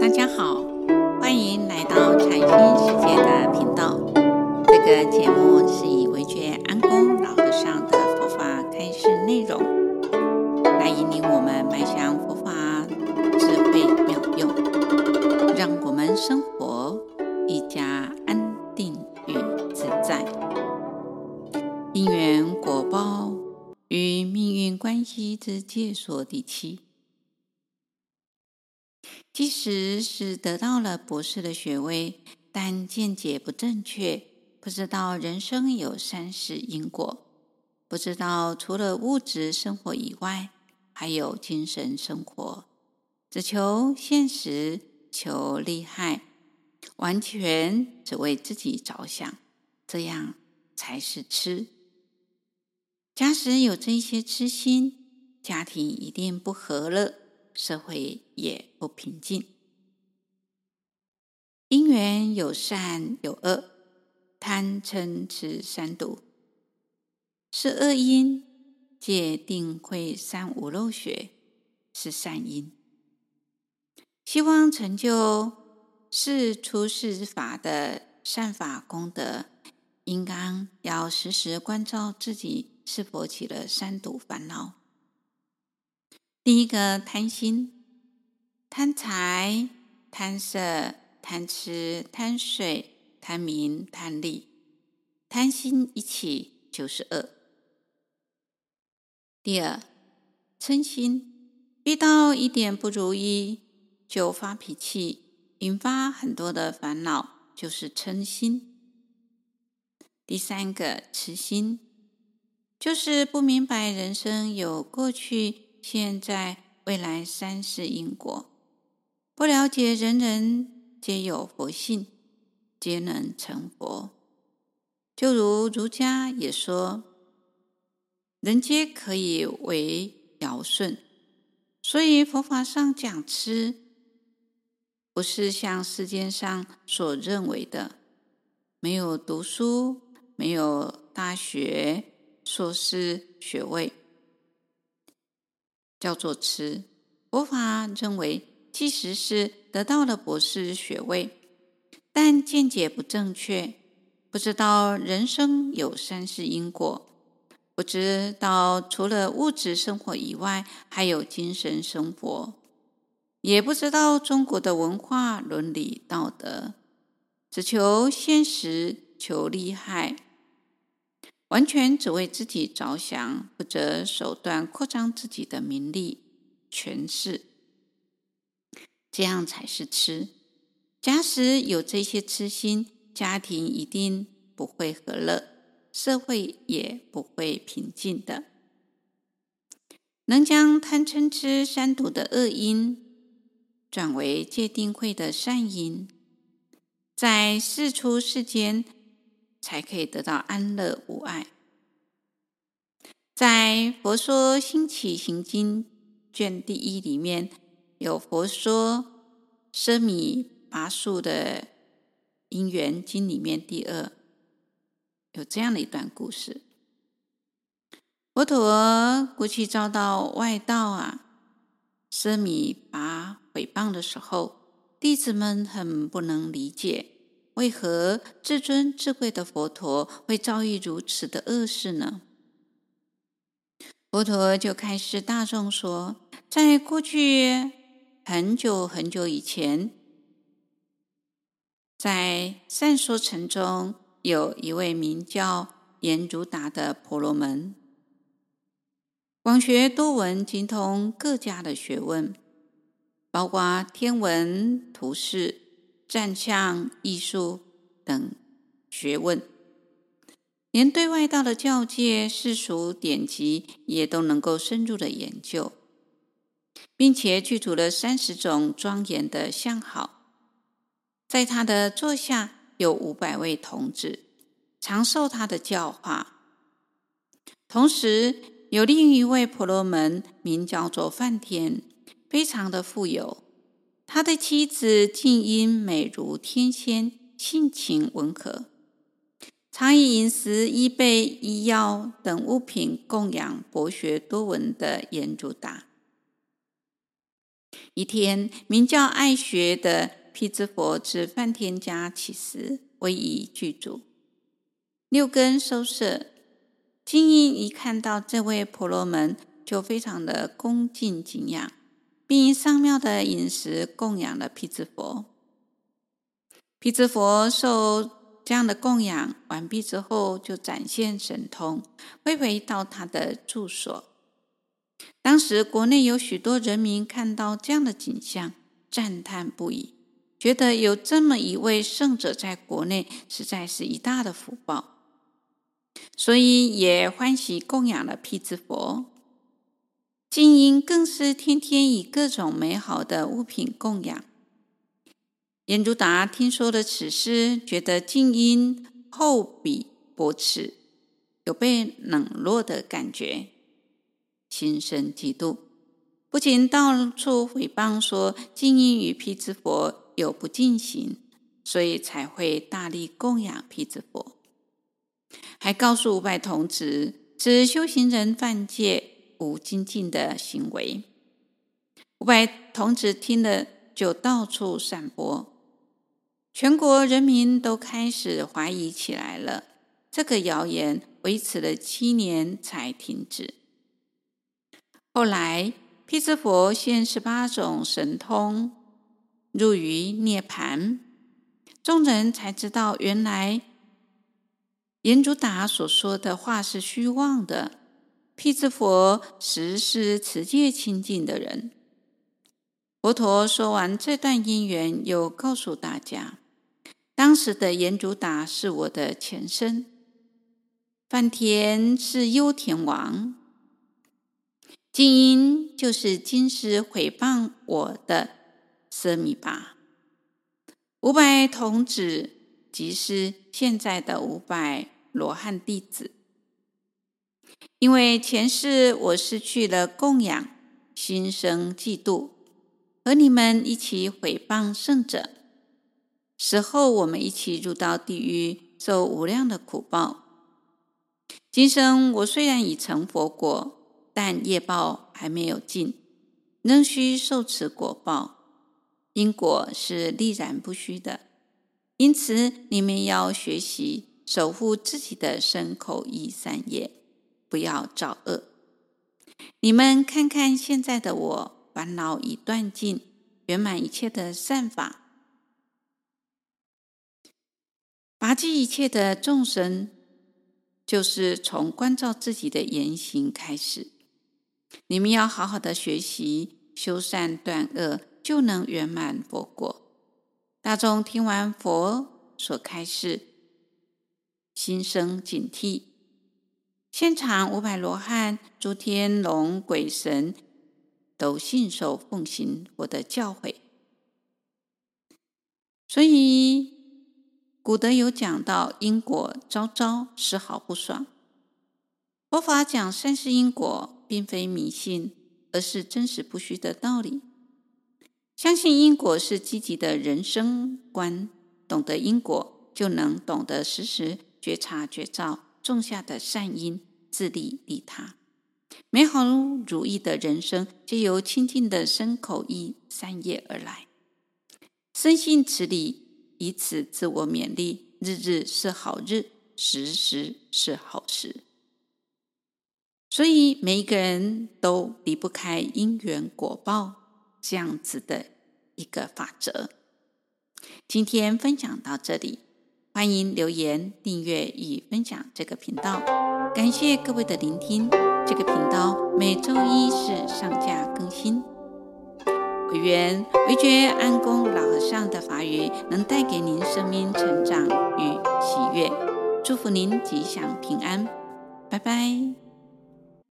大家好，欢迎来到禅心世界的频道。这个节目是以维觉安公老和尚的佛法开示内容，来引领我们迈向佛法智慧妙用，让我们生活愈加安定与自在。因缘果报与命运关系之解说第七。即使是得到了博士的学位，但见解不正确，不知道人生有三世因果，不知道除了物质生活以外，还有精神生活，只求现实，求利害，完全只为自己着想，这样才是痴。假使有这些痴心，家庭一定不和乐。社会也不平静，因缘有善有恶，贪嗔痴三毒是恶因，戒定慧三无漏学是善因。希望成就是出世法的善法功德，应当要时时关照自己是否起了三毒烦恼。第一个贪心，贪财、贪色、贪吃、贪睡、贪名、贪利，贪心一起就是恶。第二，嗔心，遇到一点不如意就发脾气，引发很多的烦恼，就是嗔心。第三个，痴心，就是不明白人生有过去。现在、未来三世因果，不了解人人皆有佛性，皆能成佛。就如儒家也说，人皆可以为尧舜。所以佛法上讲吃，不是像世间上所认为的，没有读书，没有大学、硕士学位。叫做痴，佛法认为，即使是得到了博士学位，但见解不正确，不知道人生有三世因果，不知道除了物质生活以外，还有精神生活，也不知道中国的文化伦理道德，只求现实，求利害。完全只为自己着想，不择手段扩张自己的名利权势，这样才是痴。假使有这些痴心，家庭一定不会和乐，社会也不会平静的。能将贪嗔痴三毒的恶因转为戒定慧的善因，在世出世间，才可以得到安乐无碍。在《佛说兴起行经》卷第一里面，有佛说奢米跋树的因缘经里面第二有这样的一段故事：佛陀过去遭到外道啊奢米跋诽谤的时候，弟子们很不能理解。为何至尊至贵的佛陀会遭遇如此的恶事呢？佛陀就开示大众说，在过去很久很久以前，在善说城中有一位名叫阎儒达的婆罗门，广学多闻，精通各家的学问，包括天文、图示。占相艺术等学问，连对外道的教界、世俗典籍也都能够深入的研究，并且具足了三十种庄严的相好。在他的座下有五百位童子，常受他的教化。同时，有另一位婆罗门，名叫做梵天，非常的富有。他的妻子静音美如天仙，性情温和，常以饮食、衣被、医药等物品供养博学多闻的阎儒达。一天，名叫爱学的辟支佛至梵天家乞食，为以具足，六根收摄。金英一看到这位婆罗门，就非常的恭敬敬仰，并以上妙的饮食供养了辟支佛。辟支佛受这样的供养完毕之后，就展现神通，飞回到他的住所。当时国内有许多人民看到这样的景象，赞叹不已，觉得有这么一位圣者在国内，实在是一大的福报，所以也欢喜供养了辟支佛。金英更是天天以各种美好的物品供养。严如达听说了此事，觉得金英厚彼薄耻，有被冷落的感觉。心生嫉妒，不仅到处诽谤说金英与辟支佛有不净行，所以才会大力供养辟支佛，还告诉五百童子，此修行人犯戒无精进的行为。五百童子听了，就到处散播，全国人民都开始怀疑起来了。这个谣言维持了七年才停止。后来，辟支佛现十八种神通，入于涅槃，众人才知道，原来严如达所说的话是虚妄的。辟支佛实是持戒清净的人。佛陀说完这段因缘，又告诉大家，当时的严如达是我的前身，梵天是优田王。金英就是今世诽谤我的舍米巴，五百童子即是现在的五百罗汉弟子。因为前世我失去了供养，心生嫉妒，和你们一起诽谤圣者，死后我们一起入到地狱，受无量的苦报。今生我虽然已成佛果。但业报还没有尽，仍需受持果报。因果是立然不虚的，因此你们要学习守护自己的身口意三业，不要造恶。你们看看现在的我，烦恼已断尽，圆满一切的善法，拔济一切的众生，就是从关照自己的言行开始。你们要好好的学习修善断恶，就能圆满佛果。大众听完佛所开示，心生警惕。现场五百罗汉、诸天龙鬼神都信守奉行我的教诲。所以古德有讲到：因果昭昭，丝毫不爽。佛法讲善事因果。并非迷信，而是真实不虚的道理。相信因果是积极的人生观，懂得因果，就能懂得时时觉察觉照种下的善因，自利利他。美好如意的人生，皆由清净的身口意三业而来。深信此理，以此自我勉励，日日是好日，时时是好时。所以，每一个人都离不开因缘果报这样子的一个法则。今天分享到这里，欢迎留言、订阅与分享这个频道。感谢各位的聆听。这个频道每周一是上架更新。惟愿惟觉安公老和尚的法语能带给您生命成长与喜悦，祝福您吉祥平安。拜拜。